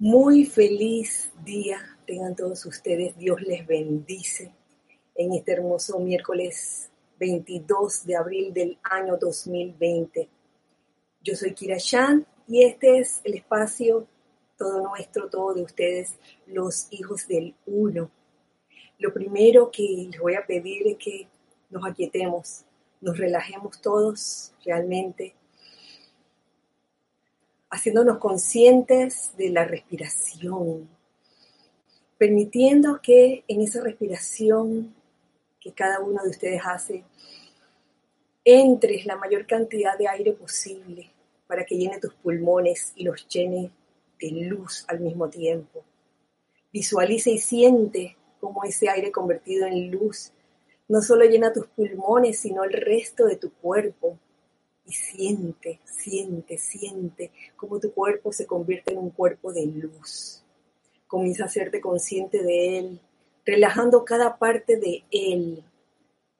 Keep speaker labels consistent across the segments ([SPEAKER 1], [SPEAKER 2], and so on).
[SPEAKER 1] Muy feliz día tengan todos ustedes. Dios les bendice en este hermoso miércoles 22 de abril del año 2020. Yo soy Kira Shan y este es el espacio todo nuestro, todo de ustedes, los hijos del uno. Lo primero que les voy a pedir es que nos aquietemos, nos relajemos todos realmente haciéndonos conscientes de la respiración, permitiendo que en esa respiración que cada uno de ustedes hace, entres la mayor cantidad de aire posible para que llene tus pulmones y los llene de luz al mismo tiempo. Visualiza y siente cómo ese aire convertido en luz no solo llena tus pulmones, sino el resto de tu cuerpo, siente, siente, siente cómo tu cuerpo se convierte en un cuerpo de luz. Comienza a hacerte consciente de él, relajando cada parte de él.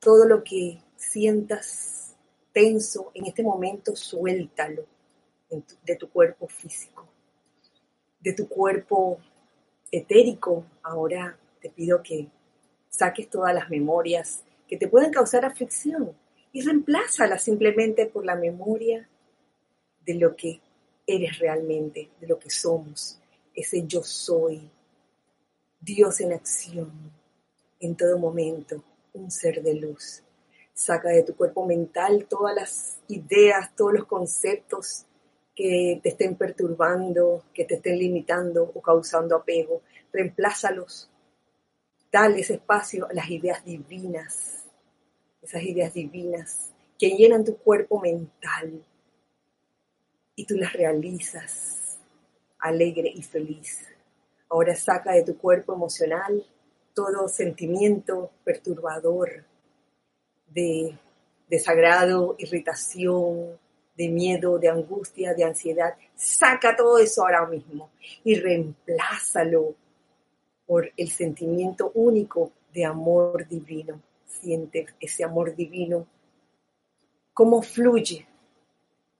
[SPEAKER 1] Todo lo que sientas tenso en este momento, suéltalo de tu cuerpo físico, de tu cuerpo etérico. Ahora te pido que saques todas las memorias que te pueden causar aflicción y reemplázala simplemente por la memoria de lo que eres realmente, de lo que somos, ese yo soy, Dios en acción, en todo momento, un ser de luz. Saca de tu cuerpo mental todas las ideas, todos los conceptos que te estén perturbando, que te estén limitando o causando apego. Reemplázalos. Dale ese espacio a las ideas divinas esas ideas divinas que llenan tu cuerpo mental y tú las realizas alegre y feliz. Ahora saca de tu cuerpo emocional todo sentimiento perturbador de desagrado, irritación, de miedo, de angustia, de ansiedad. Saca todo eso ahora mismo y reemplázalo por el sentimiento único de amor divino siente ese amor divino, cómo fluye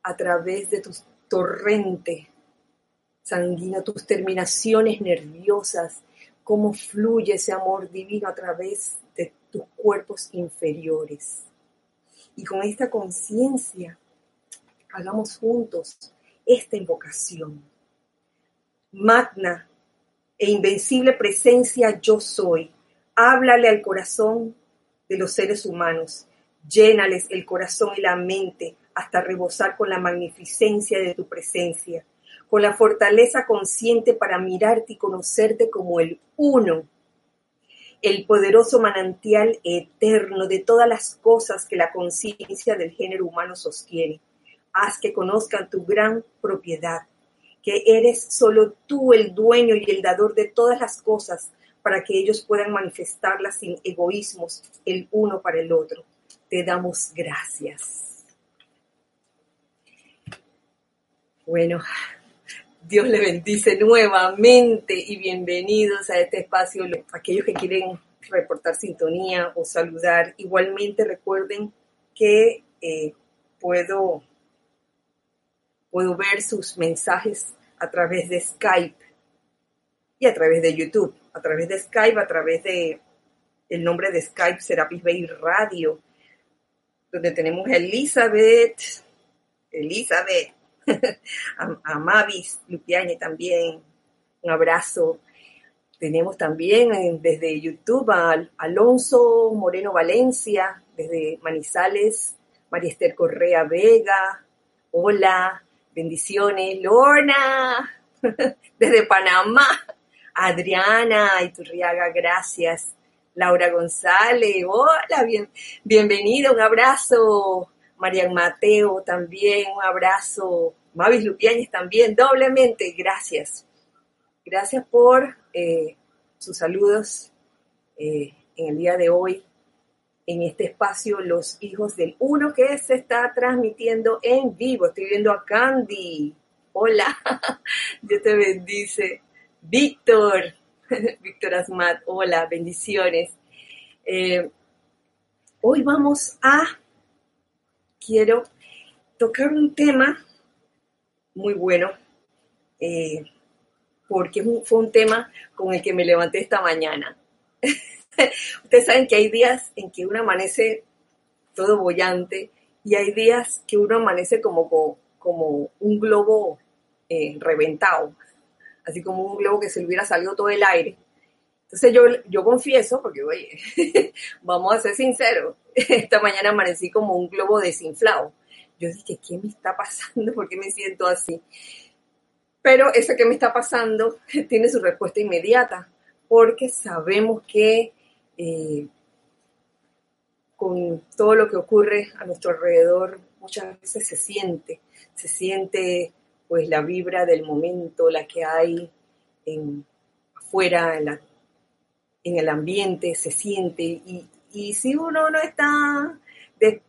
[SPEAKER 1] a través de tu torrente sanguíneo, tus terminaciones nerviosas, cómo fluye ese amor divino a través de tus cuerpos inferiores. Y con esta conciencia, hagamos juntos esta invocación. Magna e invencible presencia yo soy. Háblale al corazón de los seres humanos. Llénales el corazón y la mente hasta rebosar con la magnificencia de tu presencia, con la fortaleza consciente para mirarte y conocerte como el uno, el poderoso manantial eterno de todas las cosas que la conciencia del género humano sostiene. Haz que conozcan tu gran propiedad, que eres solo tú el dueño y el dador de todas las cosas, para que ellos puedan manifestarla sin egoísmos el uno para el otro. Te damos gracias. Bueno, Dios le bendice nuevamente y bienvenidos a este espacio. Aquellos que quieren reportar sintonía o saludar, igualmente recuerden que eh, puedo, puedo ver sus mensajes a través de Skype y a través de YouTube a través de Skype, a través de el nombre de Skype Serapis Bay Radio, donde tenemos a Elizabeth, Elizabeth, a, Mavis Lupiani también, un abrazo. Tenemos también eh, desde YouTube a Alonso Moreno Valencia, desde Manizales, María Esther Correa Vega, hola, bendiciones, Lorna, desde Panamá, Adriana Iturriaga, gracias. Laura González, hola, bien, bienvenida, un abrazo. Marian Mateo también, un abrazo. Mavis Lupiáñez también, doblemente, gracias. Gracias por eh, sus saludos eh, en el día de hoy en este espacio Los Hijos del Uno que se está transmitiendo en vivo. Estoy viendo a Candy. Hola, Dios te bendice. Víctor, Víctor Asmat, hola, bendiciones. Eh, hoy vamos a, quiero tocar un tema muy bueno. Eh, porque fue un tema con el que me levanté esta mañana. Ustedes saben que hay días en que uno amanece todo bollante y hay días que uno amanece como, como un globo eh, reventado, así como un globo que se le hubiera salido todo el aire. Entonces yo, yo confieso, porque oye, vamos a ser sinceros, esta mañana amanecí como un globo desinflado. Yo dije, ¿qué me está pasando? ¿Por qué me siento así? Pero eso que me está pasando tiene su respuesta inmediata, porque sabemos que eh, con todo lo que ocurre a nuestro alrededor, muchas veces se siente, se siente pues la vibra del momento, la que hay afuera, en, el ambiente, se siente. Y, si uno no está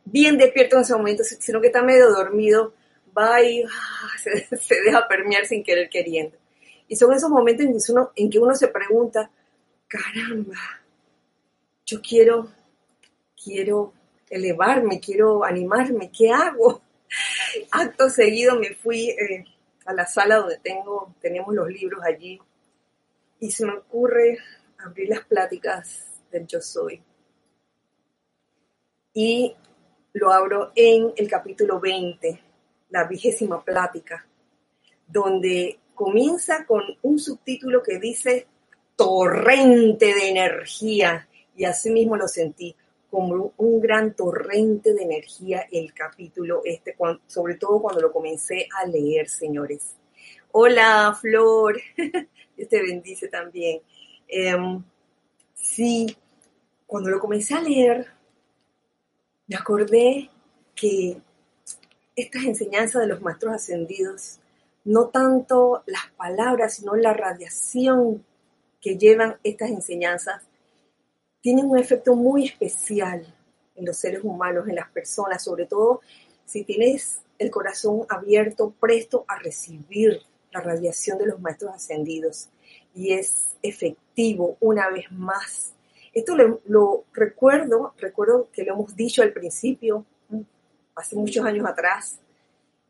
[SPEAKER 1] bien despierto en ese momento, sino que está medio dormido, va y ah, se, deja permear sin querer queriendo. Y son esos momentos en que uno, en que uno se pregunta, caramba, yo quiero, quiero elevarme, quiero animarme, ¿qué hago? Acto seguido me fui eh, a la sala donde tengo, tenemos los libros allí. Y se me ocurre abrir las pláticas del yo soy. Y lo abro en el capítulo 20, la vigésima plática, donde comienza con un subtítulo que dice torrente de energía, y así mismo lo sentí como un gran torrente de energía el capítulo este, sobre todo cuando lo comencé a leer, señores. Hola, Flor, Dios te bendice también. Em, sí, cuando lo comencé a leer, me acordé que estas enseñanzas de los maestros ascendidos, no tanto las palabras, sino la radiación que llevan estas enseñanzas, tienen un efecto muy especial en los seres humanos, en las personas, sobre todo si tienes el corazón abierto, presto a recibir la radiación de los maestros ascendidos. Y es efectivo una vez más. Esto lo, recuerdo, recuerdo que lo hemos dicho al principio, hace muchos años atrás,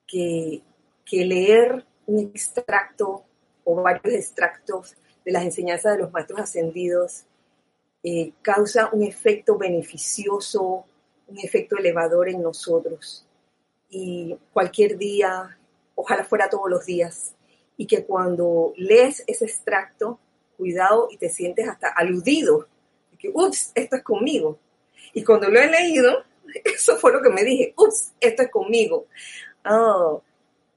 [SPEAKER 1] que, que leer un extracto o varios extractos de las enseñanzas de los maestros ascendidos eh, causa un efecto beneficioso, un efecto elevador en nosotros. Y cualquier día, ojalá fuera todos los días, y que cuando lees ese extracto, cuidado y te sientes hasta aludido, que, ups, esto es conmigo. Y cuando lo he leído, eso fue lo que me dije, ups, esto es conmigo. Oh,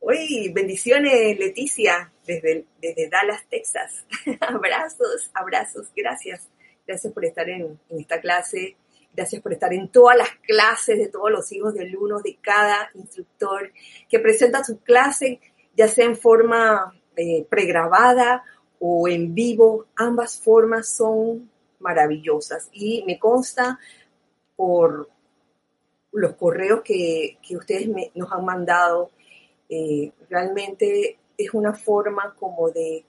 [SPEAKER 1] uy, bendiciones, Leticia, desde, desde Dallas, Texas. abrazos, abrazos, gracias. Gracias por estar en, esta clase. Gracias por estar en todas las clases de todos los hijos del uno, de cada instructor que presenta su clase, ya sea en forma eh, pregrabada o en vivo. Ambas formas son maravillosas y me consta por los correos que, ustedes nos han mandado, eh, realmente es una forma como de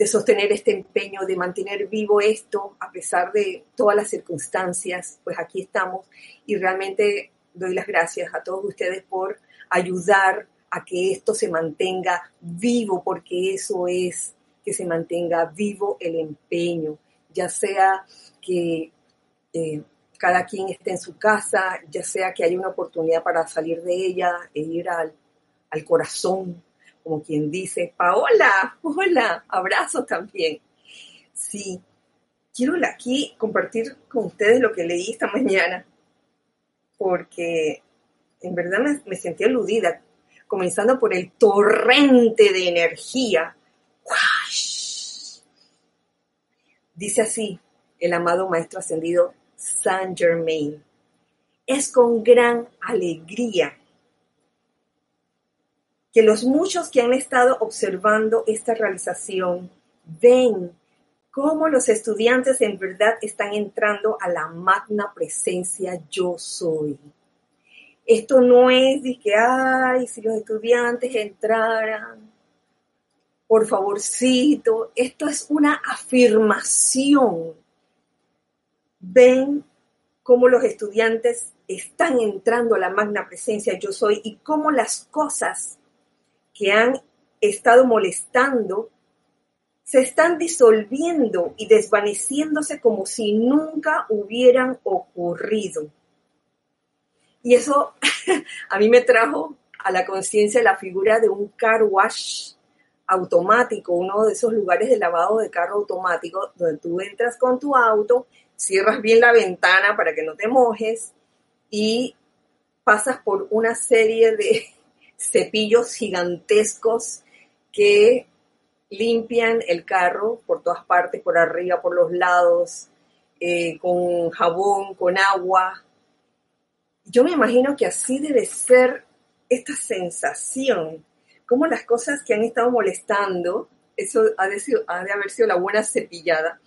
[SPEAKER 1] de sostener este empeño, de mantener vivo esto a pesar de todas las circunstancias, pues aquí estamos. Y realmente doy las gracias a todos ustedes por ayudar a que esto se mantenga vivo, porque eso es que se mantenga vivo el empeño, ya sea que eh, cada quien esté en su casa, ya sea que haya una oportunidad para salir de ella e ir al, al corazón como quien dice, Paola, hola, abrazo también. Sí, quiero aquí compartir con ustedes lo que leí esta mañana, porque en verdad me, sentí aludida, comenzando por el torrente de energía. Dice así el amado Maestro Ascendido Saint Germain. Es con gran alegría que los muchos que han estado observando esta realización ven cómo los estudiantes en verdad están entrando a la magna presencia yo soy. Esto no es de que, ay, si los estudiantes entraran, por favorcito, esto es una afirmación. Ven cómo los estudiantes están entrando a la magna presencia yo soy y cómo las cosas que han estado molestando se están disolviendo y desvaneciéndose como si nunca hubieran ocurrido. Y eso a mí me trajo a la conciencia la figura de un car wash automático, uno de esos lugares de lavado de carro automático, donde tú entras con tu auto, cierras bien la ventana para que no te mojes y pasas por una serie de cepillos gigantescos que limpian el carro por todas partes, por arriba, por los lados, eh, con jabón, con agua. Yo me imagino que así debe ser esta sensación, como las cosas que han estado molestando, eso ha de, ha de haber sido la buena cepillada,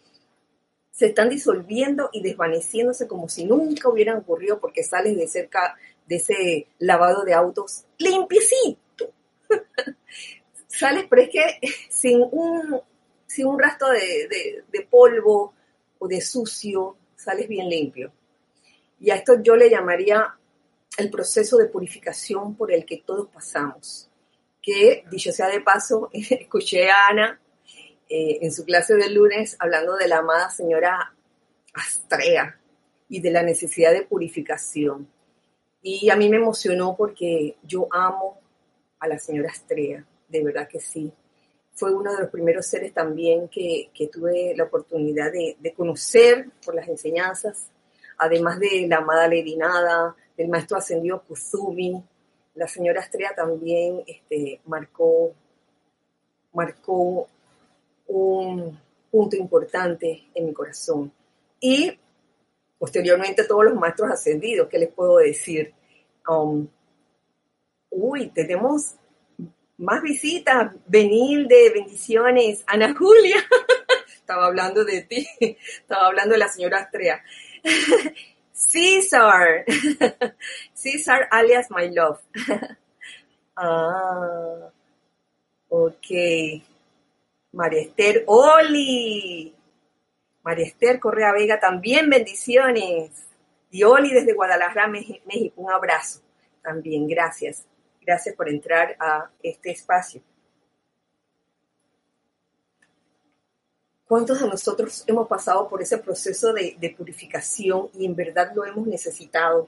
[SPEAKER 1] se están disolviendo y desvaneciéndose como si nunca hubieran ocurrido porque sales de cerca de ese lavado de autos limpiecito. sales, pero es que sin un, sin un rastro de, de, polvo o de sucio, sales bien limpio. Y a esto yo le llamaría el proceso de purificación por el que todos pasamos. Que, dicho sea de paso, escuché a Ana eh, en su clase del lunes hablando de la amada señora Astrea y de la necesidad de purificación. Y a mí me emocionó porque yo amo a la señora Astrea, de verdad que sí. Fue uno de los primeros seres también que, tuve la oportunidad de, conocer por las enseñanzas, además de la amada Lady Nada, del maestro ascendido Kuzumi. La señora Astrea también este, marcó, marcó un punto importante en mi corazón. Y posteriormente todos los maestros ascendidos, ¿qué les puedo decir? Um, uy, tenemos más visitas, de bendiciones, Ana Julia, estaba hablando de ti, estaba hablando de la señora Astrea. César, César alias My Love. ah, ok. María Oli. María Esther Correa Vega también bendiciones. Y Oli desde Guadalajara, México, un abrazo también. Gracias. Gracias por entrar a este espacio. ¿Cuántos de nosotros hemos pasado por ese proceso de, de, purificación y en verdad lo hemos necesitado?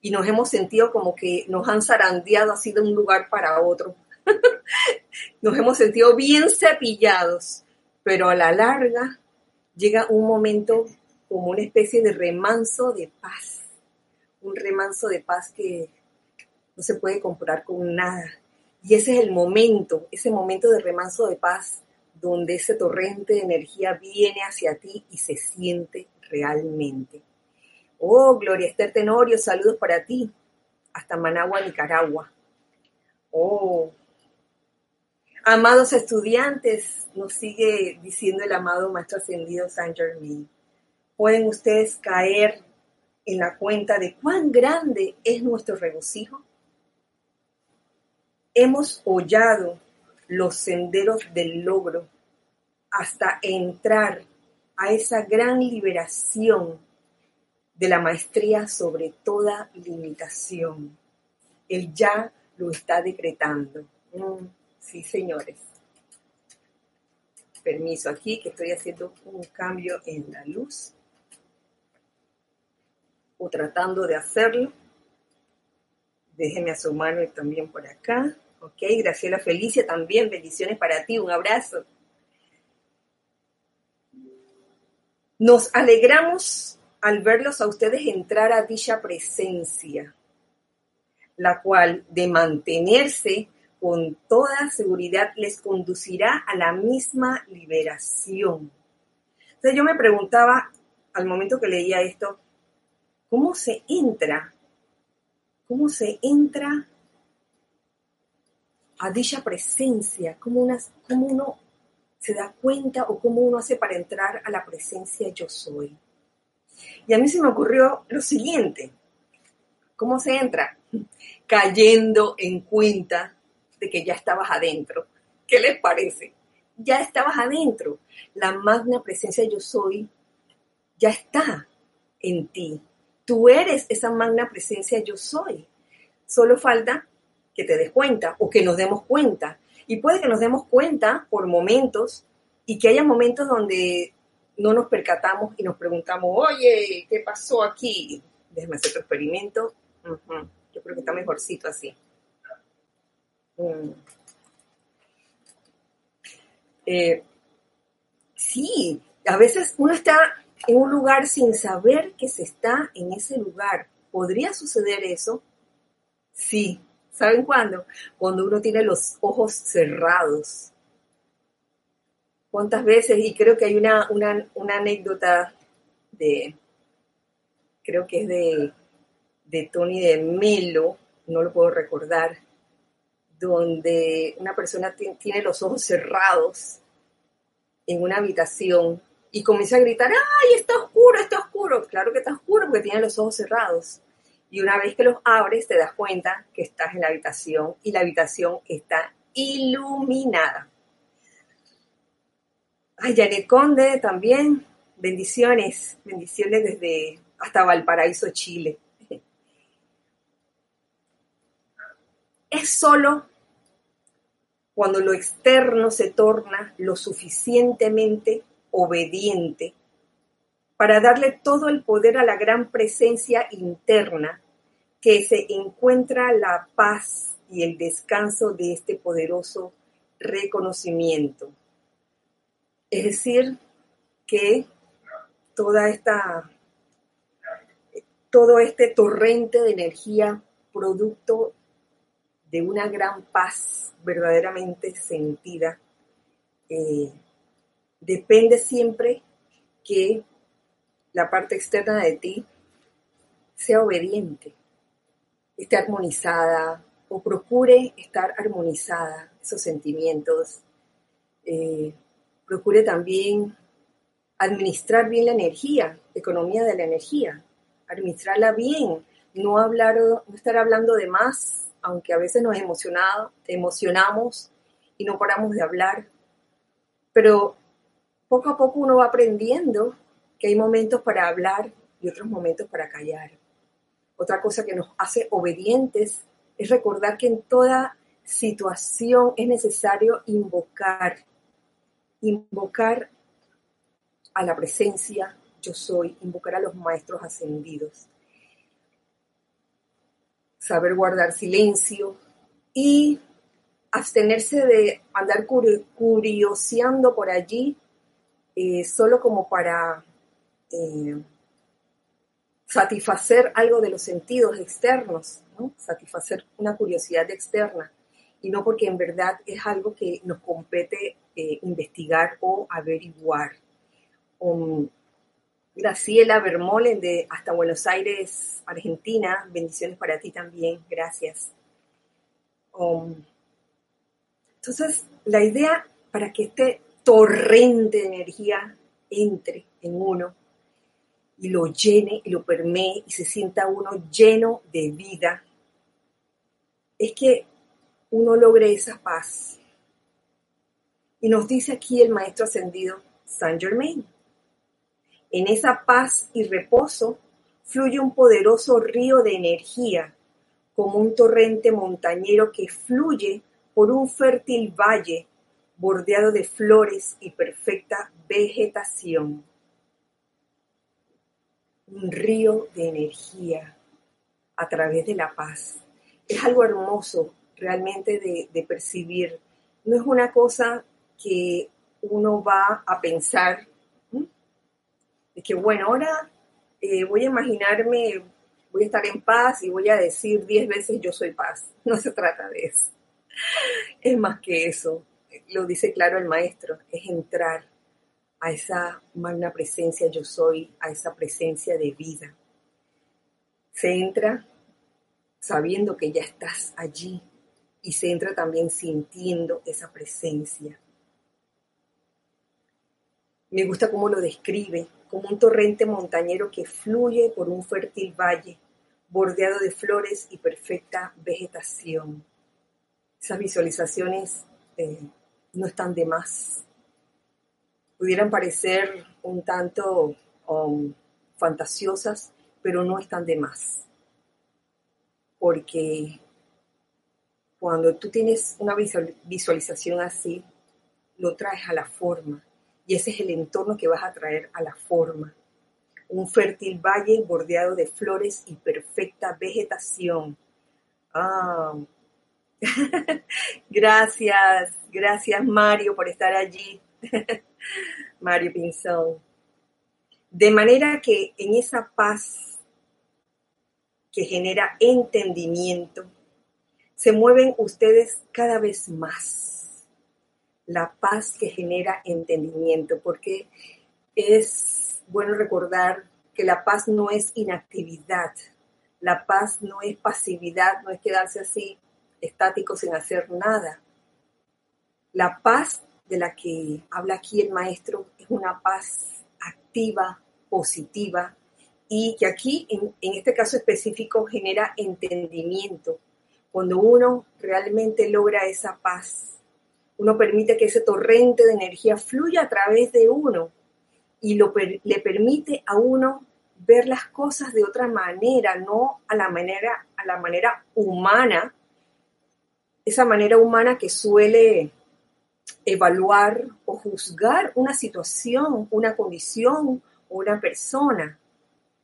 [SPEAKER 1] Y nos hemos sentido como que nos han zarandeado así de un lugar para otro. nos hemos sentido bien cepillados, pero a la larga llega un momento como una especie de remanso de paz, un remanso de paz que no se puede comprar con nada. Y ese es el momento, ese momento de remanso de paz, donde ese torrente de energía viene hacia ti y se siente realmente. Oh, Gloria Esther Tenorio, saludos para ti, hasta Managua, Nicaragua. Oh, Amados estudiantes, nos sigue diciendo el amado Maestro Ascendido Saint Germain, pueden ustedes caer en la cuenta de cuán grande es nuestro regocijo. Hemos hollado los senderos del logro hasta entrar a esa gran liberación de la maestría sobre toda limitación. Él ya lo está decretando. Sí, señores. Permiso aquí que estoy haciendo un cambio en la luz. O tratando de hacerlo. Déjeme asomarme también por acá. Ok, Graciela Felicia también. Bendiciones para ti. Un abrazo. Nos alegramos al verlos a ustedes entrar a dicha presencia, la cual de mantenerse con toda seguridad les conducirá a la misma liberación. Entonces yo me preguntaba al momento que leía esto, ¿cómo se entra? ¿Cómo se entra a dicha presencia? ¿Cómo, uno se da cuenta o cómo uno hace para entrar a la presencia yo soy? Y a mí se me ocurrió lo siguiente. ¿Cómo se entra? Cayendo en cuenta que ya estabas adentro. ¿Qué les parece? Ya estabas adentro. La magna presencia yo soy ya está en ti. Tú eres esa magna presencia yo soy. Solo falta que te des cuenta o que nos demos cuenta Y puede que nos demos cuenta por momentos y que haya momentos donde no nos percatamos y nos preguntamos, oye, ¿qué pasó aquí? Déjame hacer otro experimento. Yo creo que está mejorcito así. Mm. Eh, sí, a veces uno está en un lugar sin saber que se está en ese lugar. ¿Podría suceder eso? Sí. ¿Saben cuándo? Cuando uno tiene los ojos cerrados. ¿Cuántas veces? Y creo que hay una, una, anécdota de, creo que es de, de Tony de Melo, no lo puedo recordar, donde una persona tiene los ojos cerrados en una habitación y comienza a gritar, ¡ay, está oscuro, está oscuro! Claro que está oscuro porque tiene los ojos cerrados. Y una vez que los abres te das cuenta que estás en la habitación y la habitación está iluminada. Ay, Janet Conde también, bendiciones, bendiciones desde hasta Valparaíso, Chile. Es solo cuando lo externo se torna lo suficientemente obediente para darle todo el poder a la gran presencia interna que se encuentra la paz y el descanso de este poderoso reconocimiento. Es decir, que toda esta, todo este torrente de energía producto de una gran paz verdaderamente sentida, eh, depende siempre que la parte externa de ti sea obediente, esté armonizada o procure estar armonizada, esos sentimientos. Eh, procure también administrar bien la energía, economía de la energía, administrarla bien, no, hablar, no estar hablando de más, aunque a veces nos emocionado, emocionamos y no paramos de hablar, pero poco a poco uno va aprendiendo que hay momentos para hablar y otros momentos para callar. Otra cosa que nos hace obedientes es recordar que en toda situación es necesario invocar, invocar a la presencia yo soy, invocar a los maestros ascendidos, saber guardar silencio y abstenerse de andar curioseando por allí eh, solo como para eh, satisfacer algo de los sentidos externos, satisfacer una curiosidad externa, y no porque en verdad es algo que nos compete eh, investigar o averiguar. Um, Graciela Bermolen de hasta Buenos Aires, Argentina, bendiciones para ti también, gracias. Um, entonces, la idea para que este torrente de energía entre en uno y lo llene y lo permee y se sienta uno lleno de vida, es que uno logre esa paz. Y nos dice aquí el maestro ascendido Saint Germain. En esa paz y reposo fluye un poderoso río de energía, como un torrente montañero que fluye por un fértil valle bordeado de flores y perfecta vegetación. Un río de energía a través de la paz. Es algo hermoso realmente de, percibir. No es una cosa que uno va a pensar, de que bueno, ahora eh, voy a imaginarme, voy a estar en paz y voy a decir diez veces yo soy paz. No se trata de eso. Es más que eso lo dice claro el maestro, es entrar a esa magna presencia yo soy, a esa presencia de vida. Se entra sabiendo que ya estás allí y se entra también sintiendo esa presencia. Me gusta cómo lo describe, como un torrente montañero que fluye por un fértil valle, bordeado de flores y perfecta vegetación. Esas visualizaciones eh, no están de más. Pudieran parecer un tanto um, fantasiosas, pero no están de más. Porque cuando tú tienes una visualización así, lo traes a la forma. Y ese es el entorno que vas a traer a la forma. Un fértil valle bordeado de flores y perfecta vegetación. Ah. gracias, gracias Mario por estar allí. Mario Pinzón. De manera que en esa paz que genera entendimiento, se mueven ustedes cada vez más. La paz que genera entendimiento, porque es bueno recordar que la paz no es inactividad, la paz no es pasividad, no es quedarse así estático sin hacer nada. La paz de la que habla aquí el maestro es una paz activa, positiva, y que aquí, en, en este caso específico, genera entendimiento, cuando uno realmente logra esa paz, uno permite que ese torrente de energía fluya a través de uno y le permite a uno ver las cosas de otra manera, no a la manera, a la manera humana, esa manera humana que suele evaluar o juzgar una situación, una condición o una persona.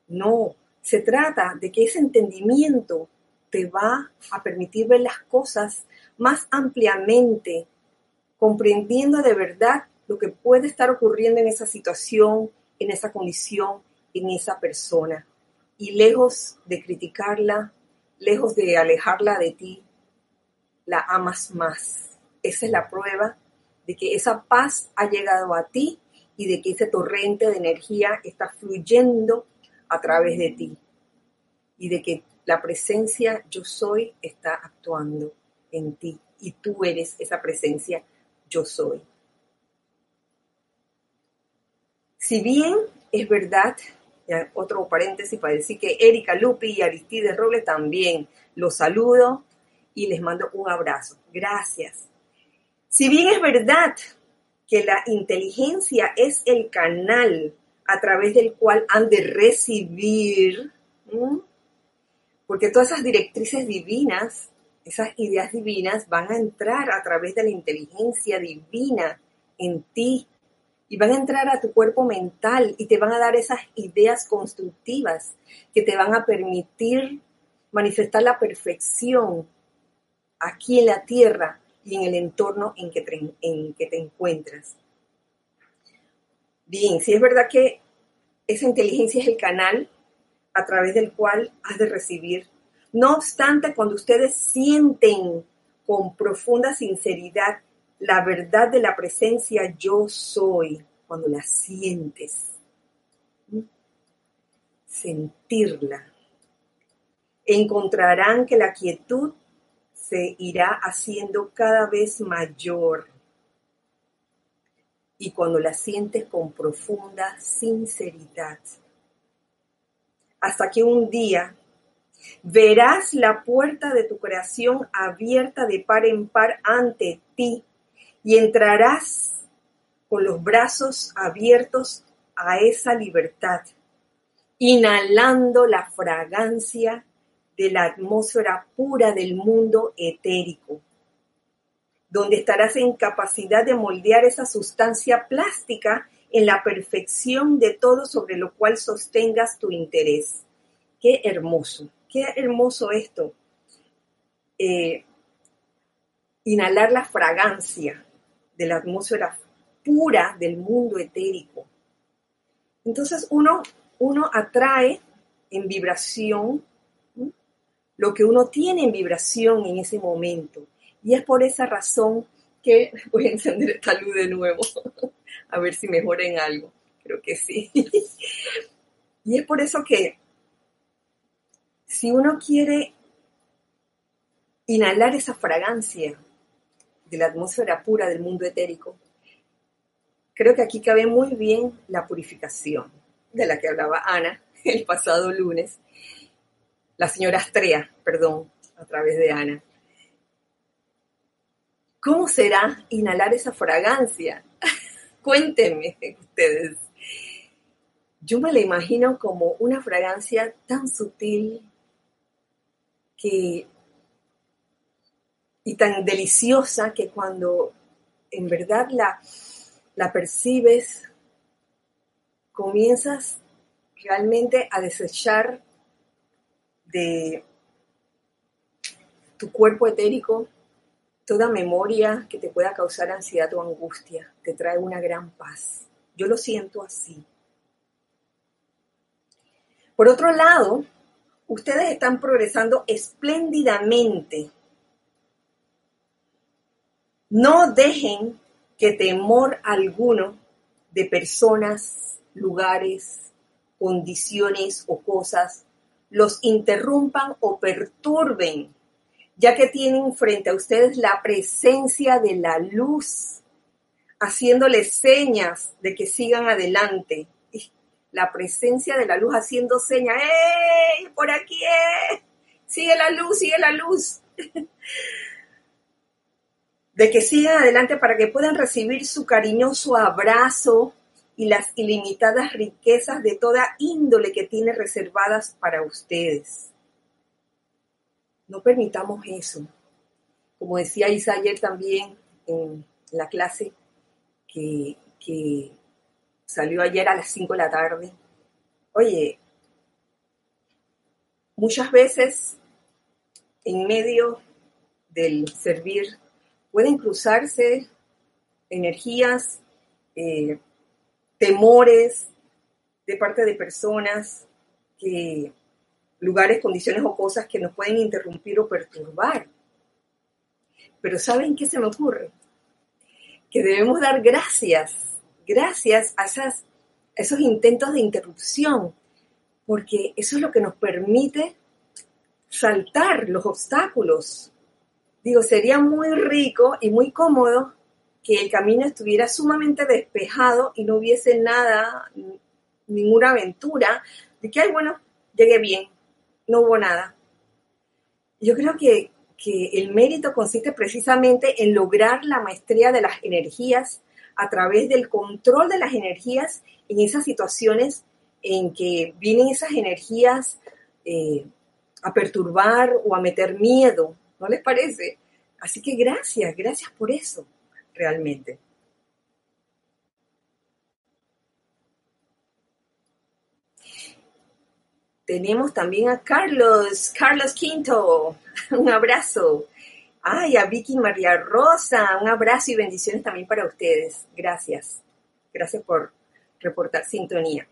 [SPEAKER 1] No, se trata de que ese entendimiento te va a permitir ver las cosas más ampliamente, comprendiendo de verdad lo que puede estar ocurriendo en esa situación, en esa condición, en esa persona. Y lejos de criticarla, lejos de alejarla de ti, la amas más. Esa es la prueba de que esa paz ha llegado a ti y de que ese torrente de energía está fluyendo a través de ti. Y de que la presencia yo soy está actuando en ti y tú eres esa presencia yo soy. Si bien es verdad, otro paréntesis para decir que Erika Lupi y Aristide Robles también los saludo y les mando un abrazo. Gracias. Si bien es verdad que la inteligencia es el canal a través del cual han de recibir porque todas esas directrices divinas, esas ideas divinas van a entrar a través de la inteligencia divina en ti y van a entrar a tu cuerpo mental y te van a dar esas ideas constructivas que te van a permitir manifestar la perfección aquí en la tierra y en el entorno en que te, encuentras. Bien, si es verdad que esa inteligencia es el canal a través del cual has de recibir. No obstante, cuando ustedes sienten con profunda sinceridad la verdad de la presencia yo soy, cuando la sientes, sentirla, encontrarán que la quietud se irá haciendo cada vez mayor. Y cuando la sientes con profunda sinceridad, hasta que un día verás la puerta de tu creación abierta de par en par ante ti y entrarás con los brazos abiertos a esa libertad, inhalando la fragancia de la atmósfera pura del mundo etérico, donde estarás en capacidad de moldear esa sustancia plástica en la perfección de todo sobre lo cual sostengas tu interés. Qué hermoso, qué hermoso esto. Eh, inhalar la fragancia de la atmósfera pura del mundo etérico. Entonces uno, uno atrae en vibración lo que uno tiene en vibración en ese momento. Y es por esa razón que voy a encender esta luz de nuevo a ver si mejora en algo. Creo que sí. y es por eso que si uno quiere inhalar esa fragancia de la atmósfera pura del mundo etérico, creo que aquí cabe muy bien la purificación de la que hablaba Ana el pasado lunes, la señora Astrea, perdón, a través de Ana. ¿Cómo será inhalar esa fragancia? Cuéntenme ustedes. Yo me la imagino como una fragancia tan sutil que y tan deliciosa que cuando en verdad la, la percibes, comienzas realmente a desechar de tu cuerpo etérico toda memoria que te pueda causar ansiedad o angustia. Te trae una gran paz. Yo lo siento así. Por otro lado, ustedes están progresando espléndidamente. No dejen que temor alguno de personas, lugares, condiciones o cosas los interrumpan o perturben, ya que tienen frente a ustedes la presencia de la luz, haciéndoles señas de que sigan adelante la presencia de la luz haciendo señas, ¡Ey! Por aquí, ¡eh! Sigue la luz, sigue la luz. de que sigan adelante para que puedan recibir su cariñoso abrazo y las ilimitadas riquezas de toda índole que tiene reservadas para ustedes. No permitamos eso. Como decía Isa ayer también en la clase, que, que salió ayer a las 5 de la tarde. Oye, muchas veces en medio del servir pueden cruzarse energías, eh, temores de parte de personas, que, lugares, condiciones o cosas que nos pueden interrumpir o perturbar. Pero ¿saben qué se me ocurre? Que debemos dar gracias gracias a esos intentos de interrupción, porque eso es lo que nos permite saltar los obstáculos. Digo, sería muy rico y muy cómodo que el camino estuviera sumamente despejado y no hubiese nada, ninguna aventura, de que, ay, bueno, llegué bien, no hubo nada. Yo creo que, que el mérito consiste precisamente en lograr la maestría de las energías a través del control de las energías en esas situaciones en que vienen esas energías eh, a perturbar o a meter miedo, ¿no les parece? Así que gracias, gracias por eso, realmente. Tenemos también a Carlos, Carlos Quinto, un abrazo. Ay, a Vicky María Rosa, un abrazo y bendiciones también para ustedes. Gracias. Gracias por reportar sintonía.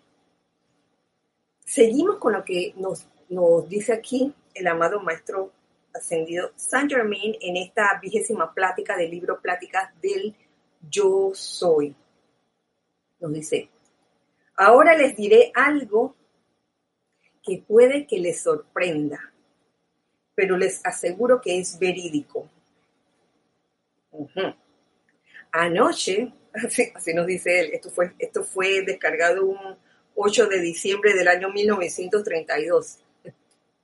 [SPEAKER 1] Seguimos con lo que nos, nos dice aquí el amado maestro ascendido Saint Germain en esta vigésima plática del libro Pláticas del Yo Soy. Nos dice, ahora les diré algo que puede que les sorprenda pero les aseguro que es verídico. Anoche, así, nos dice él, esto fue, esto fue descargado un 8 de diciembre del año 1932.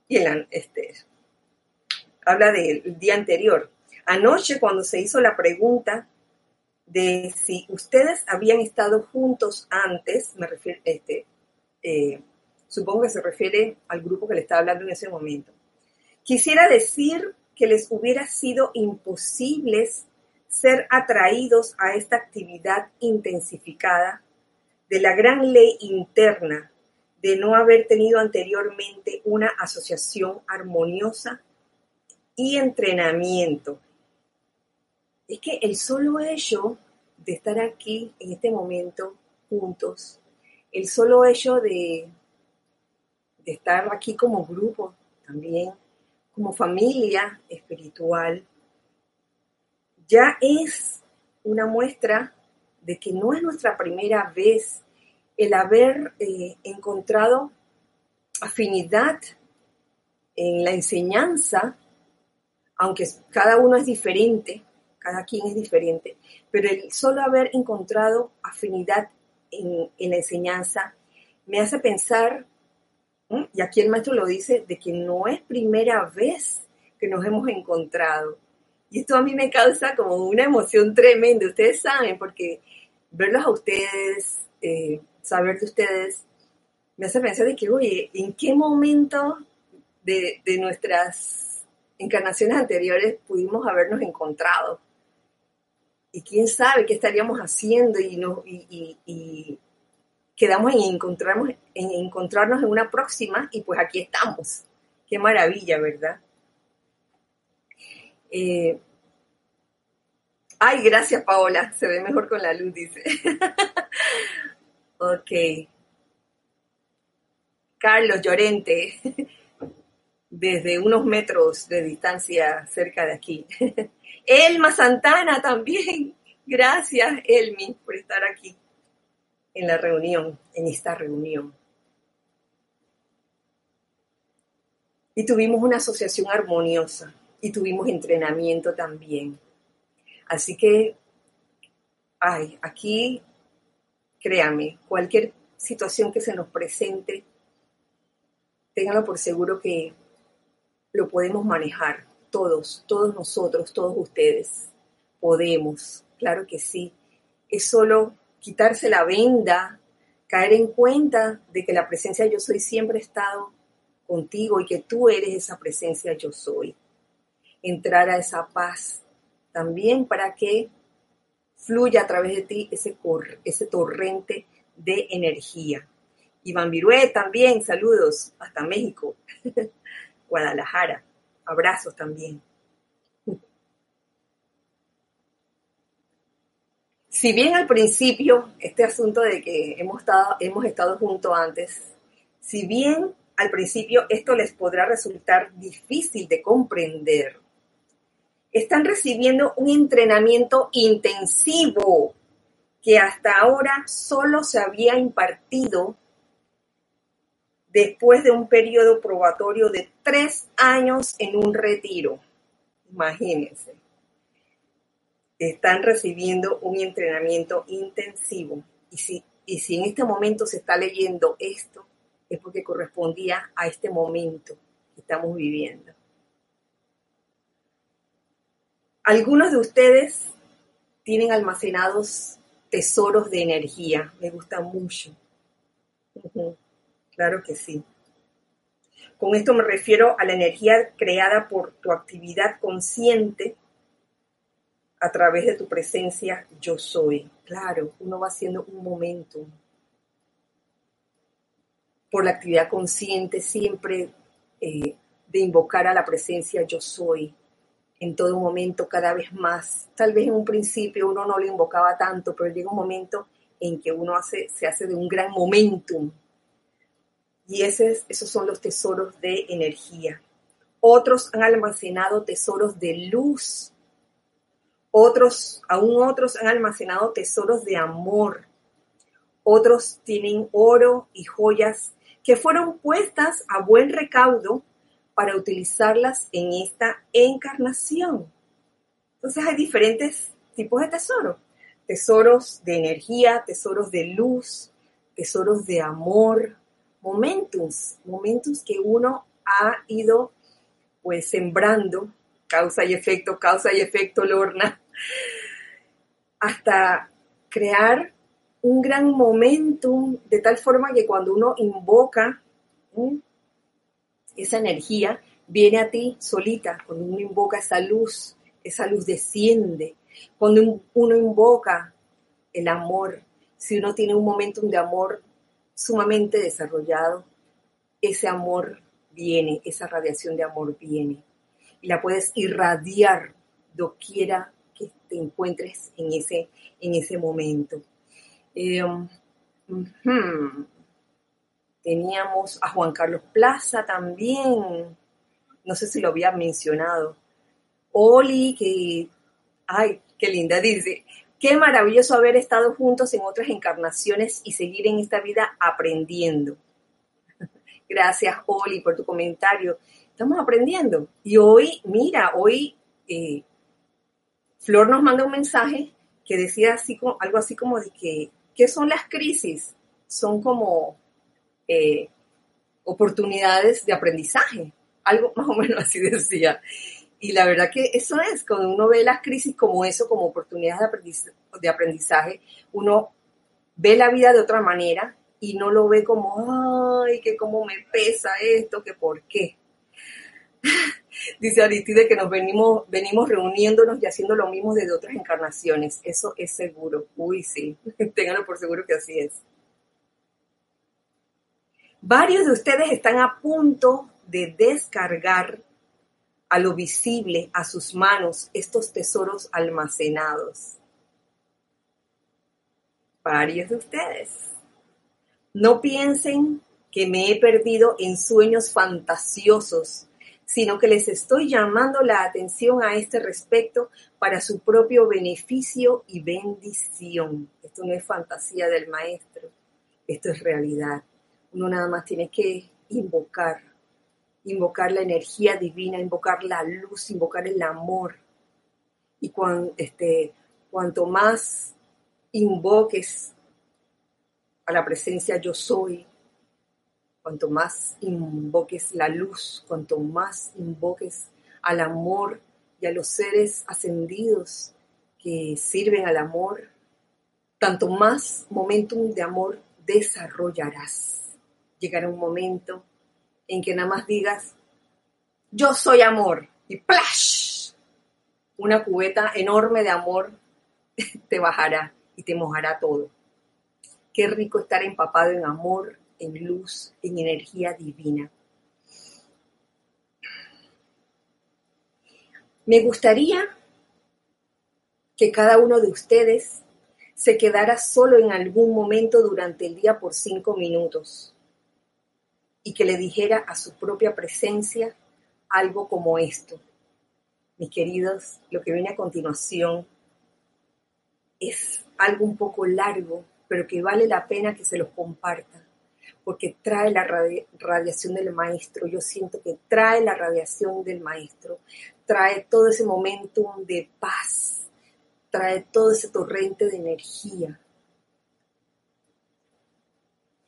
[SPEAKER 1] Y el, este, habla del día anterior. Anoche, cuando se hizo la pregunta de si ustedes habían estado juntos antes, me refiero, este, eh, supongo que se refiere al grupo que le estaba hablando en ese momento. Quisiera decir que les hubiera sido imposible ser atraídos a esta actividad intensificada de la gran ley interna de no haber tenido anteriormente una asociación armoniosa y entrenamiento. Es que el solo hecho de estar aquí en este momento juntos, el solo hecho de, de estar aquí como grupo también, como familia espiritual, ya es una muestra de que no es nuestra primera vez el haber eh, encontrado afinidad en la enseñanza, aunque cada uno es diferente, cada quien es diferente, pero el solo haber encontrado afinidad en, en la enseñanza me hace pensar y aquí el maestro lo dice, de que no es primera vez que nos hemos encontrado. Y esto a mí me causa como una emoción tremenda, ustedes saben, porque verlos a ustedes, eh, saber de ustedes, me hace pensar de que, oye, ¿en qué momento de, nuestras encarnaciones anteriores pudimos habernos encontrado. Y quién sabe qué estaríamos haciendo y, y, quedamos en encontrarnos, en encontrarnos en una próxima y pues aquí estamos. Qué maravilla, ¿verdad? Eh, ay, gracias Paola, se ve mejor con la luz, dice. ok. Carlos Llorente, desde unos metros de distancia cerca de aquí. Elma Santana también. Gracias, Elmi, por estar aquí en la reunión, en esta reunión. Y tuvimos una asociación armoniosa y tuvimos entrenamiento también. Así que, ay, aquí, créame, cualquier situación que se nos presente, ténganlo por seguro que lo podemos manejar todos, todos nosotros, todos ustedes. Podemos, claro que sí. Es solo quitarse la venda, caer en cuenta de que la presencia yo soy siempre ha estado contigo y que tú eres esa presencia yo soy. Entrar a esa paz también para que fluya a través de ti ese, ese torrente de energía. Iván Virué también, saludos hasta México, Guadalajara, abrazos también. Si bien al principio, este asunto de que hemos estado, hemos estado juntos antes, si bien al principio esto les podrá resultar difícil de comprender, están recibiendo un entrenamiento intensivo que hasta ahora solo se había impartido después de un periodo probatorio de tres años en un retiro. Imagínense. Están recibiendo un entrenamiento intensivo. Y si, y si en este momento se está leyendo esto, es porque correspondía a este momento que estamos viviendo. Algunos de ustedes tienen almacenados tesoros de energía. Me gusta mucho. Claro que sí. Con esto me refiero a la energía creada por tu actividad consciente a través de tu presencia yo soy. Claro, uno va haciendo un momento. Por la actividad consciente siempre eh, de invocar a la presencia yo soy en todo momento, cada vez más. Tal vez en un principio uno no lo invocaba tanto, pero llega un momento en que uno hace, se hace de un gran momentum y ese, esos son los tesoros de energía. Otros han almacenado tesoros de luz. Otros, aún otros han almacenado tesoros de amor. Otros tienen oro y joyas que fueron puestas a buen recaudo para utilizarlas en esta encarnación. Entonces hay diferentes tipos de tesoros. Tesoros de energía, tesoros de luz, tesoros de amor, momentos, momentos que uno ha ido pues sembrando, causa y efecto, causa y efecto, Lorna, hasta crear un gran momentum de tal forma que cuando uno invoca esa energía, viene a ti solita, cuando uno invoca esa luz, esa luz desciende, cuando uno invoca el amor, si uno tiene un momentum de amor sumamente desarrollado, ese amor viene, esa radiación de amor viene. Y la puedes irradiar doquiera encuentres en ese, en ese momento. Em, Teníamos a Juan Carlos Plaza también. No sé si lo había mencionado. Oli, que, ay, qué linda, dice, Qué maravilloso haber estado juntos en otras encarnaciones y seguir en esta vida aprendiendo. Gracias, Oli, por tu comentario. Estamos aprendiendo. Y hoy, mira, hoy eh, Flor nos manda un mensaje que decía algo así como de que, ¿qué son las crisis? Son como eh, oportunidades de aprendizaje. Algo más o menos así decía. Y la verdad que eso es, cuando uno ve las crisis como eso, como oportunidades de aprendizaje, uno ve la vida de otra manera y no lo ve como, ay, que cómo me pesa esto, que por qué. Dice Aristide que nos venimos, venimos reuniéndonos y haciendo lo mismo desde otras encarnaciones. Eso es seguro. Uy, sí. Ténganlo por seguro que así es. Varios de ustedes están a punto de descargar a lo visible, a sus manos, estos tesoros almacenados. Varios de ustedes. No piensen que me he perdido en sueños fantasiosos, sino que les estoy llamando la atención a este respecto para su propio beneficio y bendición. Esto no es fantasía del maestro, esto es realidad. Uno nada más tiene que invocar, invocar la energía divina, invocar la luz, invocar el amor. Y este, cuanto más invoques a la presencia yo soy, cuanto más invoques la luz, cuanto más invoques al amor y a los seres ascendidos que sirven al amor, tanto más momentum de amor desarrollarás llegará un momento en que nada más digas, yo soy amor, y ¡plash! Una cubeta enorme de amor te bajará y te mojará todo. Qué rico estar empapado en amor, en luz, en energía divina. Me gustaría que cada uno de ustedes se quedara solo en algún momento durante el día por cinco minutos y que le dijera a su propia presencia algo como esto. Mis queridos, lo que viene a continuación es algo un poco largo, pero que vale la pena que se los comparta, porque trae la radiación del maestro. Yo siento que trae la radiación del maestro, trae todo ese momentum de paz, trae todo ese torrente de energía.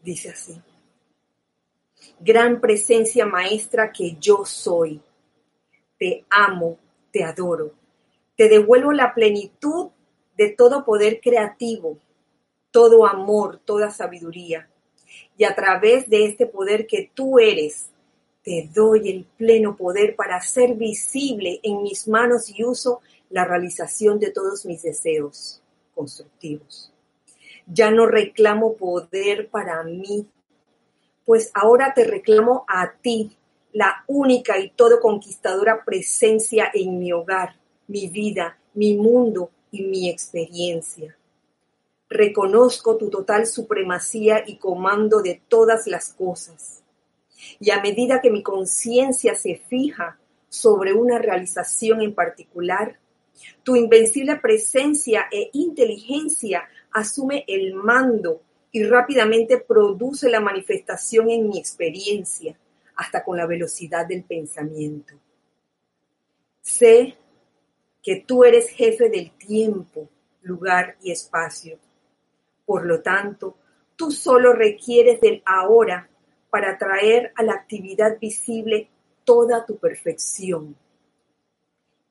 [SPEAKER 1] Dice así gran presencia maestra que yo soy. Te amo, te adoro. Te devuelvo la plenitud de todo poder creativo, todo amor, toda sabiduría. Y a través de este poder que tú eres, te doy el pleno poder para hacer visible en mis manos y uso la realización de todos mis deseos constructivos. Ya no reclamo poder para mí, pues ahora te reclamo a ti, la única y todo conquistadora presencia en mi hogar, mi vida, mi mundo y mi experiencia. Reconozco tu total supremacía y comando de todas las cosas. Y a medida que mi conciencia se fija sobre una realización en particular, tu invencible presencia e inteligencia asume el mando y rápidamente produce la manifestación en mi experiencia, hasta con la velocidad del pensamiento. Sé que tú eres jefe del tiempo, lugar y espacio. Por lo tanto, tú solo requieres del ahora para traer a la actividad visible toda tu perfección.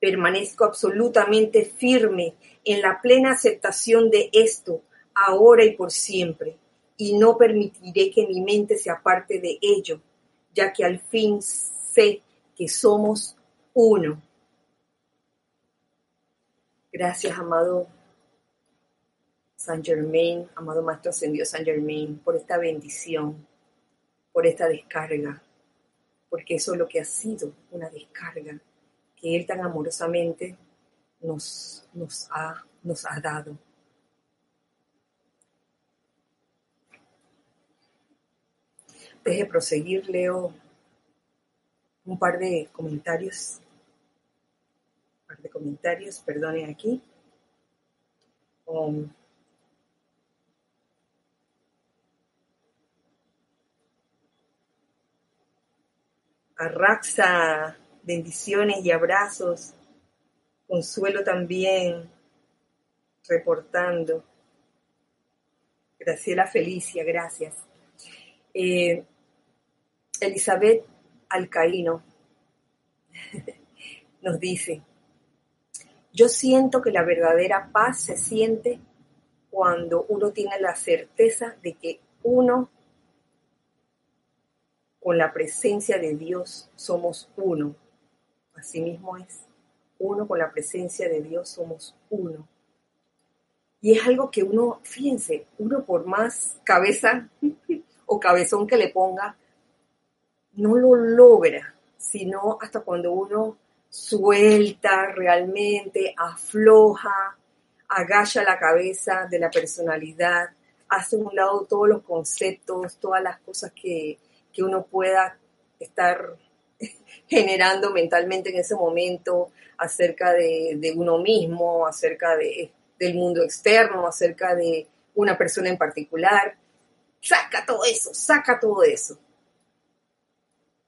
[SPEAKER 1] Permanezco absolutamente firme en la plena aceptación de esto ahora y por siempre, y no permitiré que mi mente se aparte de ello, ya que al fin sé que somos uno. Gracias, amado San Germain, amado Maestro Ascendido San Germain, por esta bendición, por esta descarga, porque eso es lo que ha sido una descarga que Él tan amorosamente nos, nos, ha, nos ha dado. Antes de proseguir, leo un par de comentarios. Un par de comentarios, perdonen aquí. Um, Arraxa, bendiciones y abrazos. Consuelo también, reportando. Graciela Felicia, gracias. Eh, Elizabeth Alcaíno nos dice, yo siento que la verdadera paz se siente cuando uno tiene la certeza de que uno con la presencia de Dios somos uno. así mismo es. Uno con la presencia de Dios somos uno. Y es algo que uno, fíjense, uno por más cabeza o cabezón que le ponga, no lo logra, sino hasta cuando uno suelta realmente, afloja, agacha la cabeza de la personalidad, hace un lado todos los conceptos, todas las cosas que, uno pueda estar generando mentalmente en ese momento acerca de, uno mismo, acerca de, del mundo externo, acerca de una persona en particular. Saca todo eso, saca todo eso.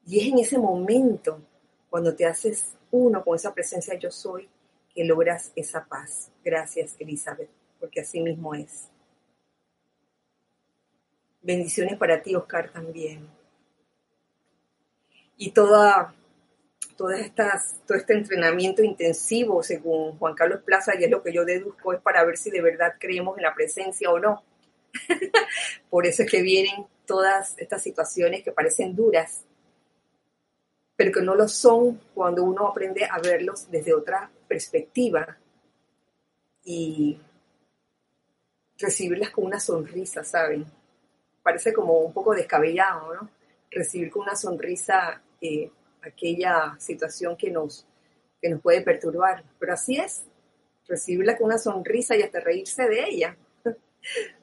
[SPEAKER 1] Y es en ese momento, cuando te haces uno con esa presencia yo soy, que logras esa paz. Gracias, Elizabeth, porque así mismo es. Bendiciones para ti, Oscar, también. Y toda, todas estas, todo este entrenamiento intensivo, según Juan Carlos Plaza, y es lo que yo deduzco, es para ver si de verdad creemos en la presencia o no. Por eso es que vienen todas estas situaciones que parecen duras, pero que no lo son cuando uno aprende a verlos desde otra perspectiva y recibirlas con una sonrisa, ¿saben? Parece como un poco descabellado, ¿no? Recibir con una sonrisa eh, aquella situación que nos, que nos puede perturbar, pero así es, recibirla con una sonrisa y hasta reírse de ella.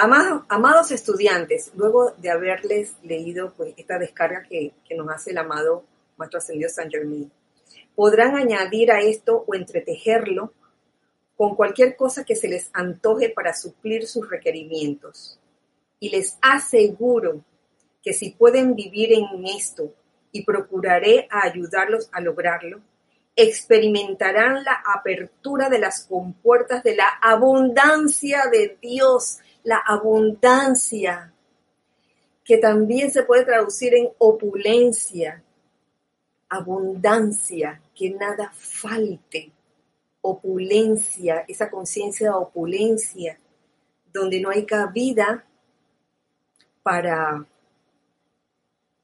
[SPEAKER 1] Amados, estudiantes, luego de haberles leído pues, esta descarga que, nos hace el amado Maestro Ascendido San Germain, podrán añadir a esto o entretejerlo con cualquier cosa que se les antoje para suplir sus requerimientos. Y les aseguro que si pueden vivir en esto y procuraré ayudarlos a lograrlo, experimentarán la apertura de las compuertas de la abundancia de Dios la abundancia, que también se puede traducir en opulencia, abundancia, que nada falte, opulencia, esa conciencia de opulencia, donde no hay cabida para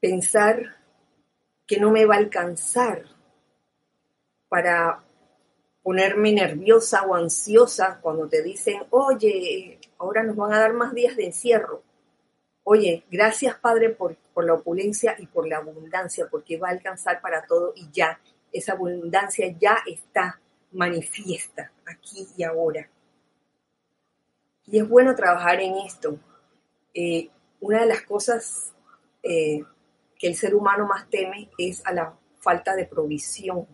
[SPEAKER 1] pensar que no me va a alcanzar, para ponerme nerviosa o ansiosa cuando te dicen, oye, ahora nos van a dar más días de encierro. Oye, gracias Padre por, por la opulencia y por la abundancia, porque va a alcanzar para todo y ya, esa abundancia ya está manifiesta aquí y ahora. Y es bueno trabajar en esto. Eh, una de las cosas eh, que el ser humano más teme es a la falta de provisión.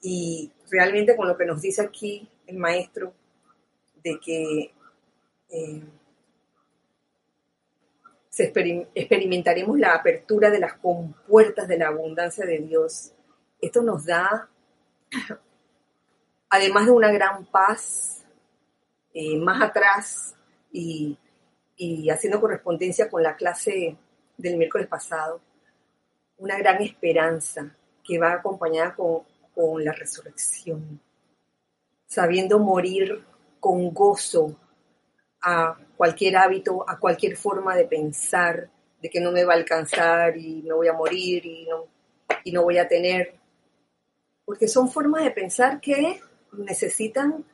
[SPEAKER 1] Y realmente con lo que nos dice aquí el maestro, de que eh, experimentaremos la apertura de las compuertas de la abundancia de Dios. Esto nos da, además de una gran paz, eh, más atrás y, haciendo correspondencia con la clase del miércoles pasado, una gran esperanza que va acompañada con la resurrección, sabiendo morir con gozo a cualquier hábito, a cualquier forma de pensar, de que no me va a alcanzar y me voy a morir no, y no voy a tener. Porque son formas de pensar que necesitan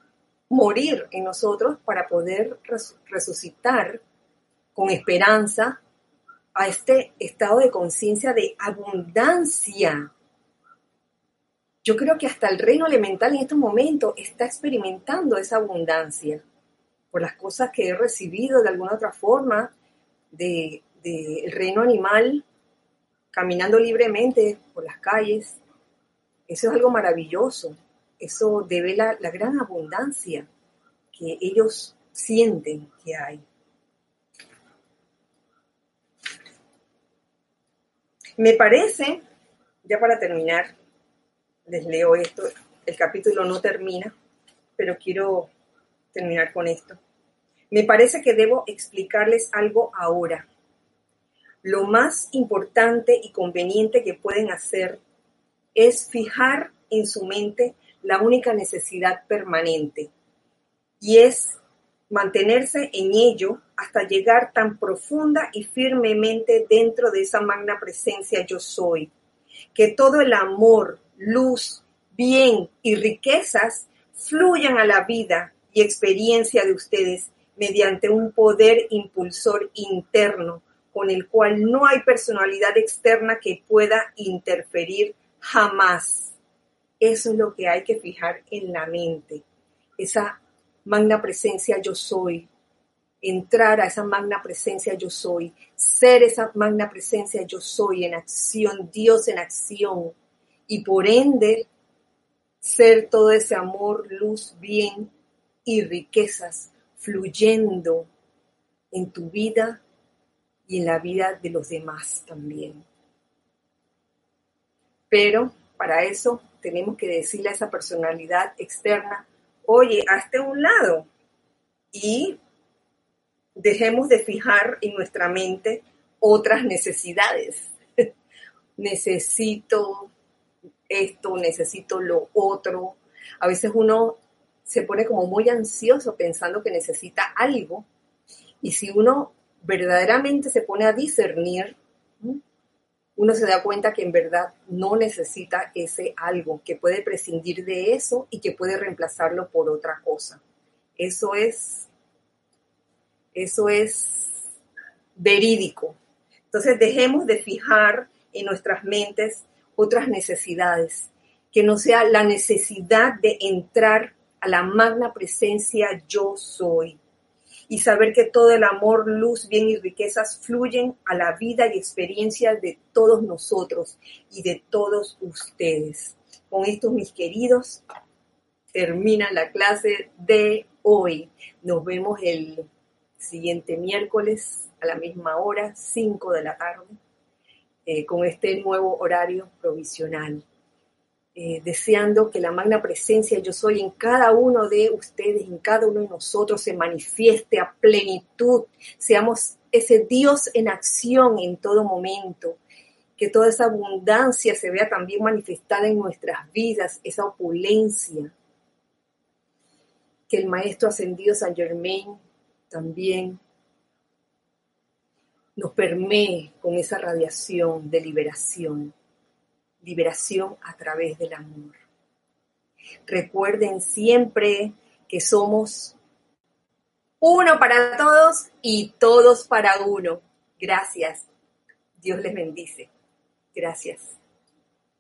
[SPEAKER 1] morir en nosotros para poder resucitar con esperanza a este estado de conciencia de abundancia yo creo que hasta el reino elemental en estos momentos está experimentando esa abundancia por las cosas que he recibido de alguna otra forma del de, reino animal, caminando libremente por las calles. Eso es algo maravilloso. Eso devela la gran abundancia que ellos sienten que hay. Me parece, ya para terminar, les leo esto. El capítulo no termina, pero quiero terminar con esto. Me parece que debo explicarles algo ahora. Lo más importante y conveniente que pueden hacer es fijar en su mente la única necesidad permanente y es mantenerse en ello hasta llegar tan profunda y firmemente dentro de esa magna presencia yo soy, que todo el amor, luz, bien y riquezas fluyan a la vida y experiencia de ustedes mediante un poder impulsor interno con el cual no hay personalidad externa que pueda interferir jamás. Eso es lo que hay que fijar en la mente, esa magna presencia yo soy, entrar a esa magna presencia yo soy, ser esa magna presencia yo soy en acción, Dios en acción, y por ende ser todo ese amor, luz, bien y riquezas fluyendo en tu vida y en la vida de los demás también. Pero para eso tenemos que decirle a esa personalidad externa, oye, hazte un lado y dejemos de fijar en nuestra mente otras necesidades. necesito esto, necesito lo otro. A veces uno se pone como muy ansioso pensando que necesita algo y si uno verdaderamente se pone a discernir, uno se da cuenta que en verdad no necesita ese algo, que puede prescindir de eso y que puede reemplazarlo por otra cosa. Eso es, eso es verídico. Entonces dejemos de fijar en nuestras mentes otras necesidades, que no sea la necesidad de entrar a la magna presencia yo soy y saber que todo el amor, luz, bien y riquezas fluyen a la vida y experiencia de todos nosotros y de todos ustedes. Con esto, mis queridos, termina la clase de hoy. Nos vemos el siguiente miércoles a la misma hora, 5 de la tarde, eh, con este nuevo horario provisional. Eh, deseando que la magna presencia yo soy en cada uno de ustedes, en cada uno de nosotros se manifieste a plenitud, seamos ese Dios en acción en todo momento, que toda esa abundancia se vea también manifestada en nuestras vidas, esa opulencia, que el Maestro Ascendido San Germain también nos permee con esa radiación de liberación liberación a través del amor. Recuerden siempre que somos uno para todos y todos para uno. Gracias. Dios les bendice. Gracias.